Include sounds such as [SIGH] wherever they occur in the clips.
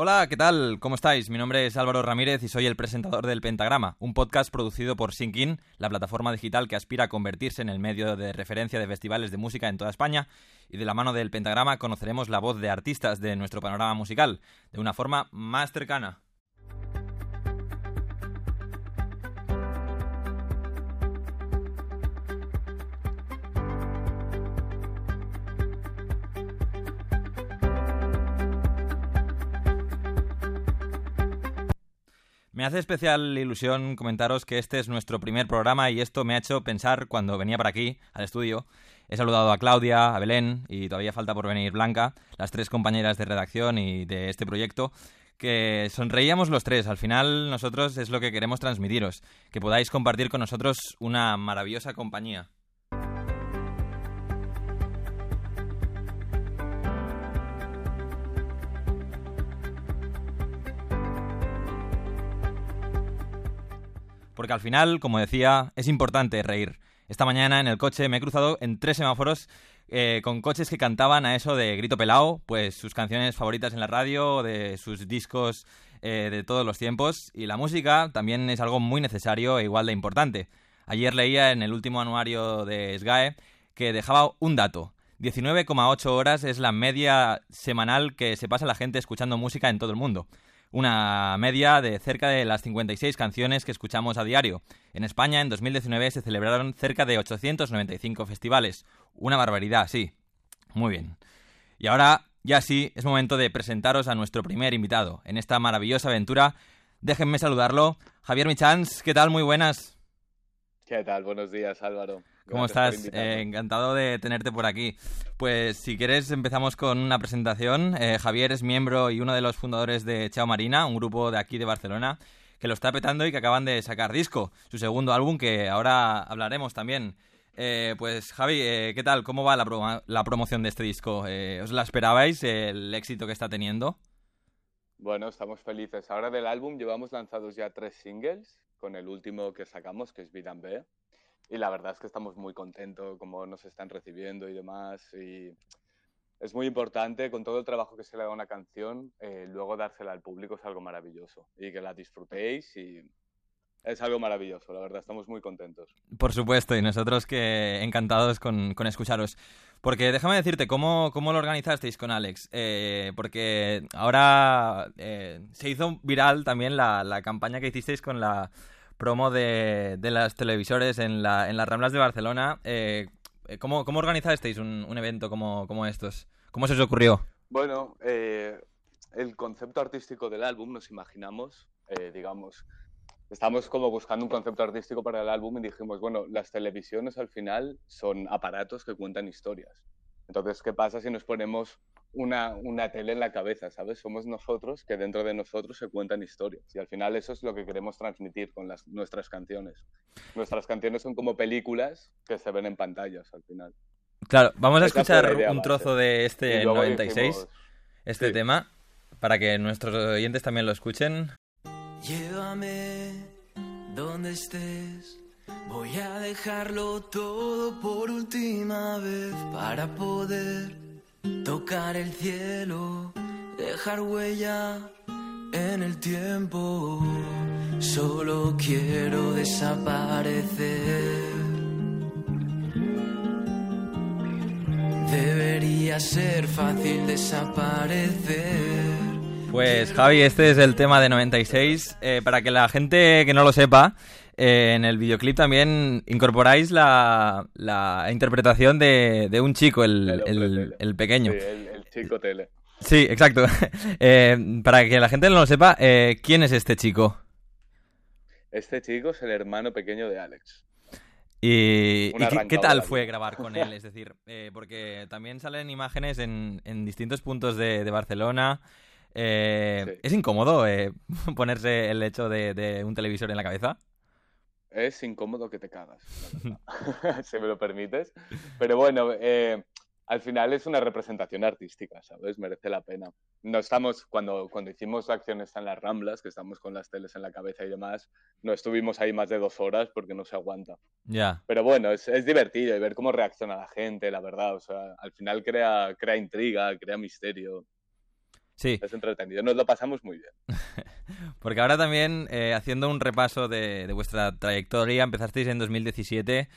Hola, ¿qué tal? ¿Cómo estáis? Mi nombre es Álvaro Ramírez y soy el presentador del Pentagrama, un podcast producido por Sinkin, la plataforma digital que aspira a convertirse en el medio de referencia de festivales de música en toda España. Y de la mano del Pentagrama conoceremos la voz de artistas de nuestro panorama musical, de una forma más cercana. Me hace especial ilusión comentaros que este es nuestro primer programa y esto me ha hecho pensar cuando venía por aquí, al estudio. He saludado a Claudia, a Belén y todavía falta por venir Blanca, las tres compañeras de redacción y de este proyecto, que sonreíamos los tres. Al final nosotros es lo que queremos transmitiros, que podáis compartir con nosotros una maravillosa compañía. Porque al final, como decía, es importante reír. Esta mañana en el coche me he cruzado en tres semáforos eh, con coches que cantaban a eso de grito pelao, pues sus canciones favoritas en la radio, de sus discos eh, de todos los tiempos, y la música también es algo muy necesario e igual de importante. Ayer leía en el último anuario de SGAE que dejaba un dato. 19,8 horas es la media semanal que se pasa la gente escuchando música en todo el mundo una media de cerca de las 56 canciones que escuchamos a diario. En España, en 2019, se celebraron cerca de 895 festivales. Una barbaridad, sí. Muy bien. Y ahora, ya sí, es momento de presentaros a nuestro primer invitado en esta maravillosa aventura. Déjenme saludarlo. Javier Michans, ¿qué tal? Muy buenas. ¿Qué tal? Buenos días, Álvaro. ¿Cómo estás? Eh, encantado de tenerte por aquí. Pues si quieres empezamos con una presentación. Eh, Javier es miembro y uno de los fundadores de Chao Marina, un grupo de aquí de Barcelona que lo está petando y que acaban de sacar disco, su segundo álbum que ahora hablaremos también. Eh, pues Javi, ¿qué tal? ¿Cómo va la, la promoción de este disco? ¿Os la esperabais, el éxito que está teniendo? Bueno, estamos felices. Ahora del álbum llevamos lanzados ya tres singles, con el último que sacamos, que es Vidan B y la verdad es que estamos muy contentos como nos están recibiendo y demás. Y es muy importante, con todo el trabajo que se le da a una canción, eh, luego dársela al público es algo maravilloso. Y que la disfrutéis y es algo maravilloso, la verdad, estamos muy contentos. Por supuesto, y nosotros que encantados con, con escucharos. Porque déjame decirte, ¿cómo, cómo lo organizasteis con Alex? Eh, porque ahora eh, se hizo viral también la, la campaña que hicisteis con la promo de, de las televisores en, la, en las Ramblas de Barcelona. Eh, ¿cómo, ¿Cómo organizasteis un, un evento como, como, estos? ¿Cómo se os ocurrió? Bueno, eh, el concepto artístico del álbum nos imaginamos, digamos, estamos como buscando un concepto artístico para el álbum y dijimos, bueno, las televisiones al final son aparatos que cuentan historias. Entonces, ¿qué pasa si nos ponemos una, una, tele en la cabeza, ¿sabes? Somos nosotros que dentro de nosotros se cuentan historias. Y al final eso es lo que queremos transmitir con las, nuestras canciones. Nuestras canciones son como películas que se ven en pantallas al final. Claro, vamos a escuchar un trozo de este 96, este tema, para que nuestros oyentes también lo escuchen. Llévame donde estés. Voy a dejarlo todo por última vez para poder tocar el cielo, dejar huella en el tiempo. Solo quiero desaparecer. Debería ser fácil desaparecer. Pues Javi, este es el tema de 96. Eh, para que la gente que no lo sepa, eh, en el videoclip también incorporáis la, interpretación de, un chico, el, pequeño. Sí, el, chico tele. Sí, exacto. [LAUGHS] Eh, para que la gente no lo sepa, eh, ¿quién es este chico? Este chico es el hermano pequeño de Alex. ¿Y, qué, tal fue grabar con él? [LAUGHS] Es decir, porque también salen imágenes en, distintos puntos de, Barcelona. ¿Es incómodo [LAUGHS] ponerse el hecho de, un televisor en la cabeza? es incómodo que te cagas, [LAUGHS] [LAUGHS] si me lo permites. Pero bueno, eh, al final es una representación artística, ¿sabes? Merece la pena. No estamos, cuando, cuando hicimos acciones en las Ramblas, que estamos con las teles en la cabeza y demás, no estuvimos ahí más de dos horas porque no se aguanta. Ya. Pero bueno, es, es, divertido y ver cómo reacciona la gente, la verdad. O sea, al final crea, crea intriga, crea misterio. Sí. Es entretenido, nos lo pasamos muy bien. [LAUGHS] Porque ahora también, eh, haciendo un repaso de, de vuestra trayectoria, empezasteis en 2017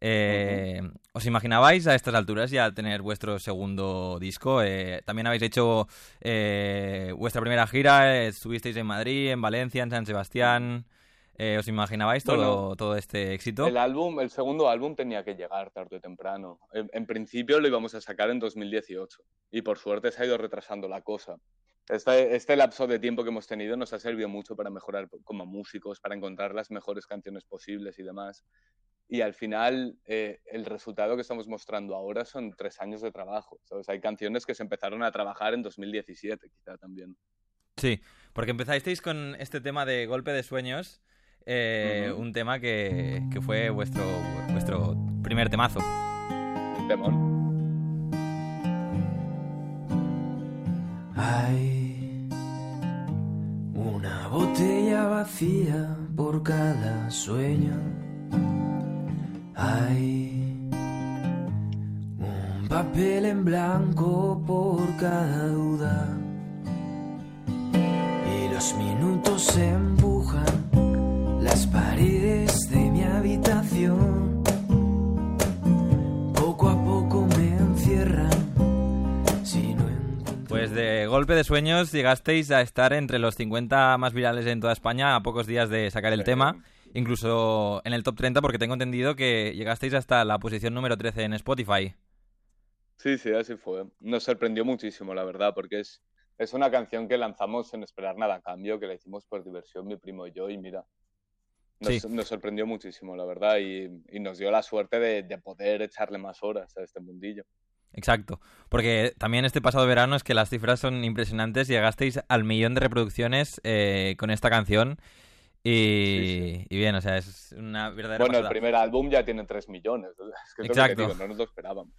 eh, ¿Os imaginabais a estas alturas ya tener vuestro segundo disco? Eh, también habéis hecho eh, vuestra primera gira, estuvisteis en Madrid, en Valencia, en San Sebastián. ¿Os imaginabais todo, todo este éxito? El álbum, el segundo álbum tenía que llegar tarde o temprano. En, principio lo íbamos a sacar en 2018 y por suerte se ha ido retrasando la cosa. Este, este, lapso de tiempo que hemos tenido nos ha servido mucho para mejorar como músicos, para encontrar las mejores canciones posibles y demás. Y al final, eh, el resultado que estamos mostrando ahora son tres años de trabajo. Hay canciones que se empezaron a trabajar en 2017, quizá también. Sí, porque empezasteis con este tema de golpe de sueños, eh, un tema que, que, fue vuestro, vuestro primer temazo. Temón. Hay una botella vacía por cada sueño hay un papel en blanco por cada duda. Y los minutos las paredes de mi habitación. Poco a poco me encierran. Si no pues de golpe de sueños llegasteis a estar entre los 50 más virales en toda España a pocos días de sacar el tema incluso en el top 30, porque tengo entendido que llegasteis hasta la posición número 13 en Spotify. Sí, sí, así fue. Nos sorprendió muchísimo, la verdad, porque es, es una canción que lanzamos sin esperar nada a cambio, que la hicimos por diversión mi primo y yo, y mira, nos, sorprendió muchísimo, la verdad, y, nos dio la suerte de, poder echarle más horas a este mundillo. Exacto, porque también este pasado verano es que las cifras son impresionantes, llegasteis al millón de reproducciones eh, con esta canción y, bien, o sea, es una verdadera. Bueno, el primer álbum ya tiene 3 millones. Es que Exacto. no nos lo esperábamos.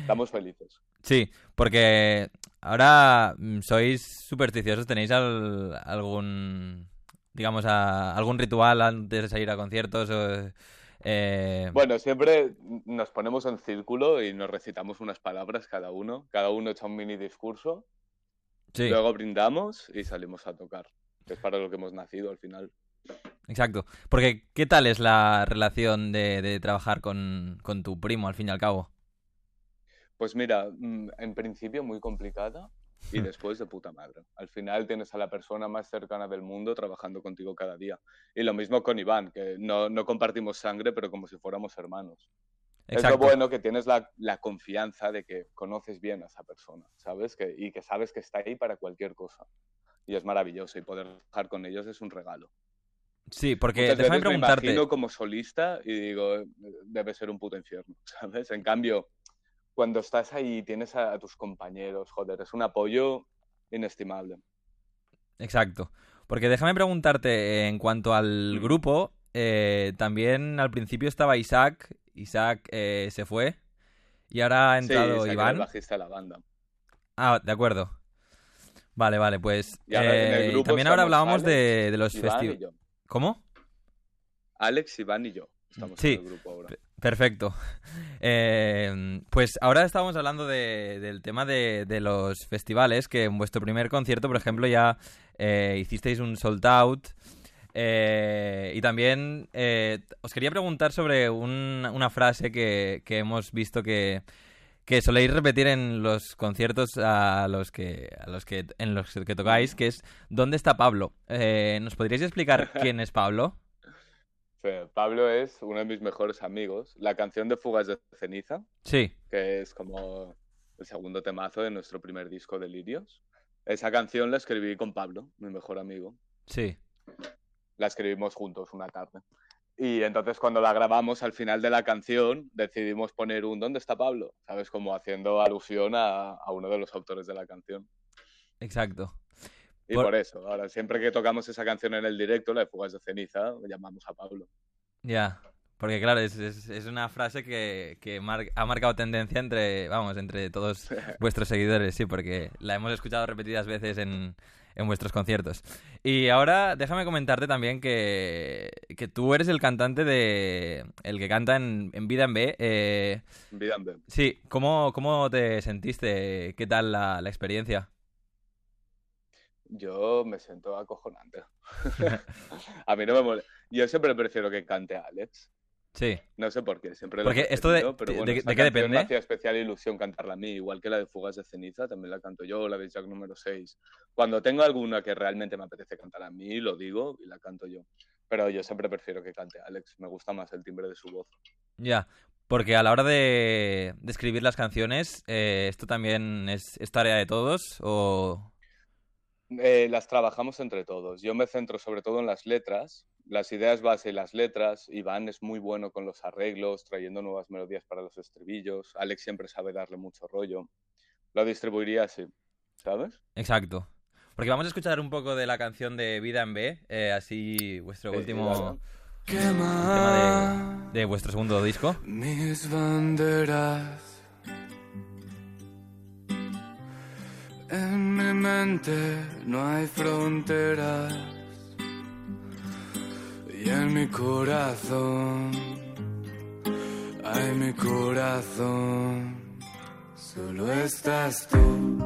Estamos felices. Sí, porque ahora mm, sois supersticiosos. ¿Tenéis algún, digamos, algún ritual antes de salir a conciertos? Eh? Bueno, siempre nos ponemos en círculo y nos recitamos unas palabras cada uno. Cada uno echa un mini discurso. Luego brindamos y salimos a tocar. es para lo que hemos nacido al final. Exacto. Porque, ¿qué tal es la relación de, trabajar con, tu primo, al fin y al cabo? Pues mira, mm, en principio muy complicada y después de puta madre. Al final tienes a la persona más cercana del mundo trabajando contigo cada día. Y lo mismo con Iván, que no, compartimos sangre, pero como si fuéramos hermanos. Es lo bueno que tienes la, confianza de que conoces bien a esa persona, ¿sabes? Que, y que sabes que está ahí para cualquier cosa. Y es maravilloso y poder trabajar con ellos es un regalo. Sí, porque déjame preguntarte. Me imagino como solista y digo, debe ser un puto infierno, [LAUGHS] ¿sabes? En cambio, cuando estás ahí y tienes a, tus compañeros, joder, es un apoyo inestimable. Exacto. Porque déjame preguntarte, en cuanto al mm. grupo, eh, también al principio estaba Isaac, Isaac eh, se fue y ahora ha entrado sí, Iván. el bajista de la banda. Ah, de acuerdo. Vale, vale, pues eh, también ahora hablábamos de, los festivales. ¿Cómo? Alex, Iván y yo. Estamos en el grupo ahora. Perfecto. Eh, pues ahora estábamos hablando del tema de, los festivales, que en vuestro primer concierto, por ejemplo, ya eh, hicisteis un sold out. Eh, y también os quería preguntar sobre una frase que, hemos visto que, que soléis repetir en los conciertos a los que, a los que, en los que tocáis, que es ¿Dónde está Pablo? Eh, ¿Nos podríais explicar [LAUGHS] quién es Pablo? Pablo es uno de mis mejores amigos. La canción de Fugas de Ceniza, sí. que es como el segundo temazo de nuestro primer disco de Lirios. Esa canción la escribí con Pablo, mi mejor amigo. Sí. La escribimos juntos una tarde. Y entonces cuando la grabamos al final de la canción decidimos poner un ¿Dónde está Pablo? ¿Sabes? Como haciendo alusión a, uno de los autores de la canción. Exacto. Y por... eso, ahora siempre que tocamos esa canción en el directo, la de Fugas de Ceniza, llamamos a Pablo. Ya, porque claro, es, una frase que, ha marcado tendencia entre, vamos, entre todos [LAUGHS] vuestros seguidores, sí, porque la hemos escuchado repetidas veces en, en vuestros conciertos. Y ahora déjame comentarte también que, que tú eres el cantante de... el que canta en, Vida en B. Eh, Vida en B. Sí, ¿cómo, ¿cómo te sentiste? ¿Qué tal la, experiencia? Yo me siento acojonante. [LAUGHS] a mí no me molesta. Yo siempre prefiero que cante Alex. Sí. No sé por qué, siempre Porque lo esto de- pero bueno, de- ¿de qué depende? Me hacía especial ilusión cantarla a mí, igual que la de Fugas de Ceniza, también la canto yo, la de Jack número 6. Cuando tengo alguna que realmente me apetece cantar a mí, lo digo y la canto yo. Pero yo siempre prefiero que cante Alex, me gusta más el timbre de su voz. Ya, porque a la hora de, de escribir las canciones, eh, ¿esto también es, es tarea de todos? O... Eh, las trabajamos entre todos. Yo me centro sobre todo en las letras, las ideas base y las letras. Iván es muy bueno con los arreglos, trayendo nuevas melodías para los estribillos. Alex siempre sabe darle mucho rollo. Lo distribuiría así, ¿sabes? Exacto. Porque vamos a escuchar un poco de la canción de Vida en B, eh, así vuestro Sí, último tema de, de vuestro segundo disco. mis banderas. En mi mente no hay fronteras. Y en mi corazón, ay mi corazón, solo estás tú.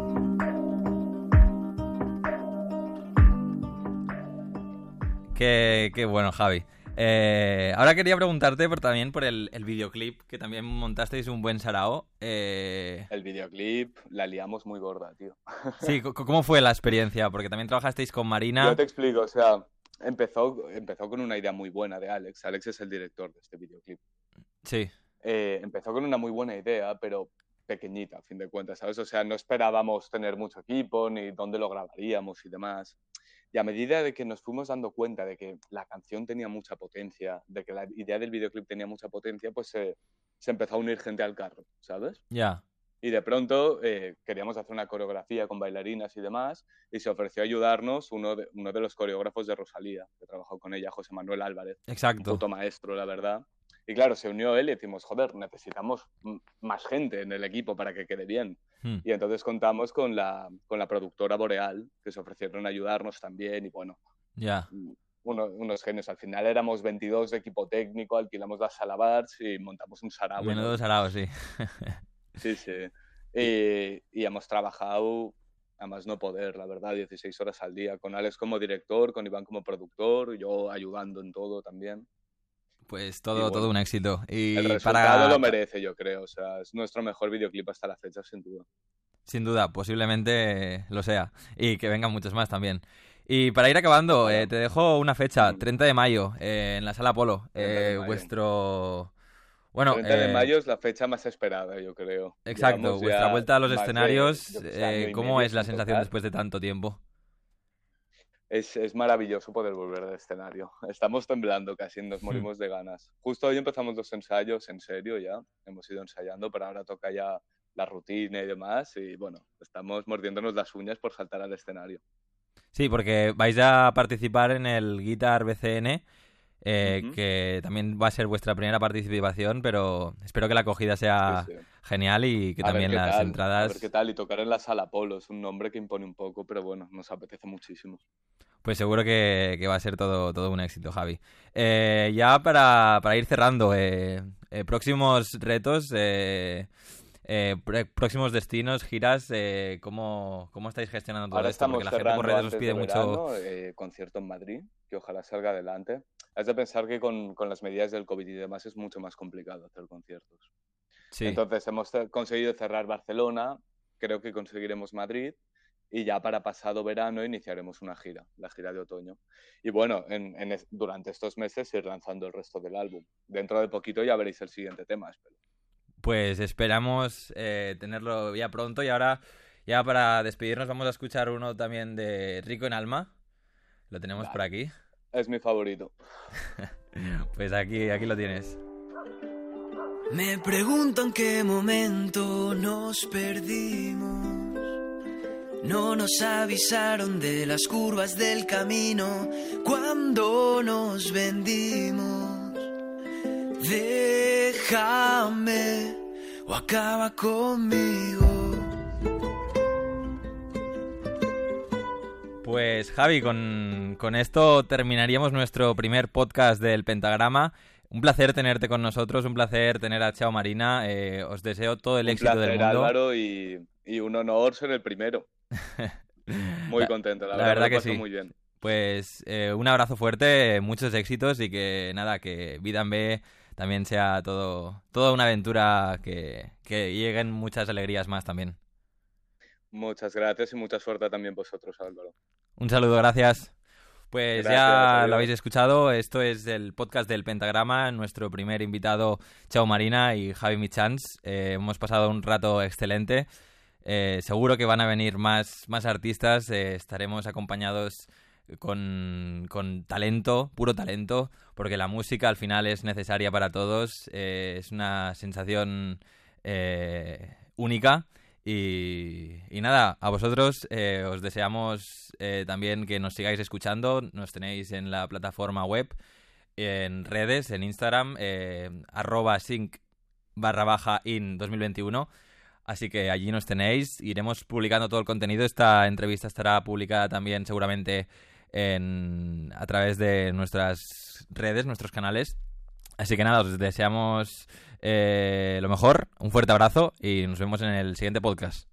Qué, qué bueno, Javi. Eh, ahora quería preguntarte por, también por el, el videoclip, que también montasteis un buen sarao. Eh, El videoclip la liamos muy gorda, tío. sí, [LAUGHS] ¿cómo fue la experiencia? Porque también trabajasteis con Marina. Yo te explico, o sea, empezó, empezó con una idea muy buena de Alex. Alex es el director de este videoclip. Sí, Eh, empezó con una muy buena idea, pero pequeñita, a fin de cuentas, ¿sabes? O sea, no esperábamos tener mucho equipo, ni dónde lo grabaríamos y demás. Y a medida de que nos fuimos dando cuenta de que la canción tenía mucha potencia, de que la idea del videoclip tenía mucha potencia, pues se, se empezó a unir gente al carro, ¿sabes? ya. Y de pronto eh, queríamos hacer una coreografía con bailarinas y demás, y se ofreció a ayudarnos uno de, uno de los coreógrafos de Rosalía, que trabajó con ella, José Manuel Álvarez, un Exacto. puto maestro, la verdad. Y claro, se unió él y decimos, joder, necesitamos más gente en el equipo para que quede bien. Hmm. Y entonces contamos con la, con la productora Boreal, que se ofrecieron a ayudarnos también, y bueno, Ya. uno- unos genios. Al final éramos 22 de equipo técnico, alquilamos las salabars y montamos un sarao. Menudo sarao, [LAUGHS] sí. Sí, sí. Y, y hemos trabajado a más no poder, la verdad, 16 horas al día, con Alex como director, con Iván como productor, yo ayudando en todo también. Pues todo, bueno, todo un éxito. Y El resultado para, lo merece, yo creo. O sea, es nuestro mejor videoclip hasta la fecha, sin duda. Sin duda, posiblemente lo sea. Y que vengan muchos más también. Y para ir acabando, eh, te dejo una fecha, Mm. 30 de mayo, eh, en la Sala Polo. 30 de Eh, vuestro... Bueno, 30 de eh, mayo es la fecha más esperada, yo creo. exacto, vuestra vuelta a los de, escenarios, ¿cómo es la sensación tocar. después de tanto tiempo? Es, es maravilloso poder volver al escenario. Estamos temblando casi, nos morimos de ganas. Justo hoy empezamos los ensayos, en serio ya. Hemos ido ensayando, pero ahora toca ya la rutina y demás. Y bueno, estamos mordiéndonos las uñas por saltar al escenario. Sí, porque vais a participar en el Guitar BCN, eh, Ujú. que también va a ser vuestra primera participación, pero espero que la acogida sea Sí, sí. genial y que A también las tal, A entradas... ver qué tal. Y tocar en la sala Polo es un nombre que impone un poco, pero bueno, nos apetece muchísimo. Pues seguro que, que va a ser todo, todo un éxito, Javi. Eh, ya para, para ir cerrando, eh, eh, próximos retos, eh, pr- próximos destinos, giras, eh, ¿cómo, ¿cómo estáis gestionando todo Ahora esto? Porque la gente por redes os pide de mucho... verano, eh, concierto en Madrid, que ojalá salga adelante. Has de pensar que con, con las medidas del COVID y demás es mucho más complicado hacer conciertos. Sí, Entonces hemos conseguido cerrar Barcelona, creo que conseguiremos Madrid y ya para pasado verano iniciaremos una gira, la gira de otoño. Y bueno, en- en durante estos meses ir lanzando el resto del álbum. Dentro de poquito ya veréis el siguiente tema, espero. Pues esperamos eh, tenerlo ya pronto y ahora ya para despedirnos vamos a escuchar uno también de Rico en Alma. Lo tenemos Vale. por aquí. Es mi favorito. [LAUGHS] Pues aquí, aquí lo tienes. Me pregunto en qué momento nos perdimos. No nos avisaron de las curvas del camino cuando nos vendimos. Déjame o acaba conmigo. Pues Javi, con, con esto terminaríamos nuestro primer podcast del Pentagrama. Un placer tenerte con nosotros, un placer tener a Chao Marina. eh, os deseo todo el Un éxito placer, del mundo. Álvaro, y, y un honor ser el primero. [LAUGHS] Muy contento, la, verdad, que sí. muy bien. Pues eh, un abrazo fuerte, muchos éxitos y que nada, que Vida en B también sea todo, toda una aventura que, que lleguen muchas alegrías más también. Muchas gracias y mucha suerte también vosotros, Álvaro. Un saludo, gracias. Pues ya lo habéis escuchado, esto es el podcast del Pentagrama, nuestro primer invitado, Chao Marina y Javi Michans. Eh, hemos pasado un rato excelente. Eh, seguro que van a venir más, más artistas, eh, estaremos acompañados con, con, talento, puro talento, porque la música al final es necesaria para todos, es una sensación única y, nada, a vosotros eh, os deseamos eh, también que nos sigáis escuchando. Nos tenéis en la plataforma web, en redes, en Instagram, eh, arroba sync barra baja in 2021. Así que allí nos tenéis. Iremos publicando todo el contenido. Esta entrevista estará publicada también seguramente en, a través de nuestras redes, nuestros canales. Así que nada, os deseamos eh, lo mejor, un fuerte abrazo y nos vemos en el siguiente podcast.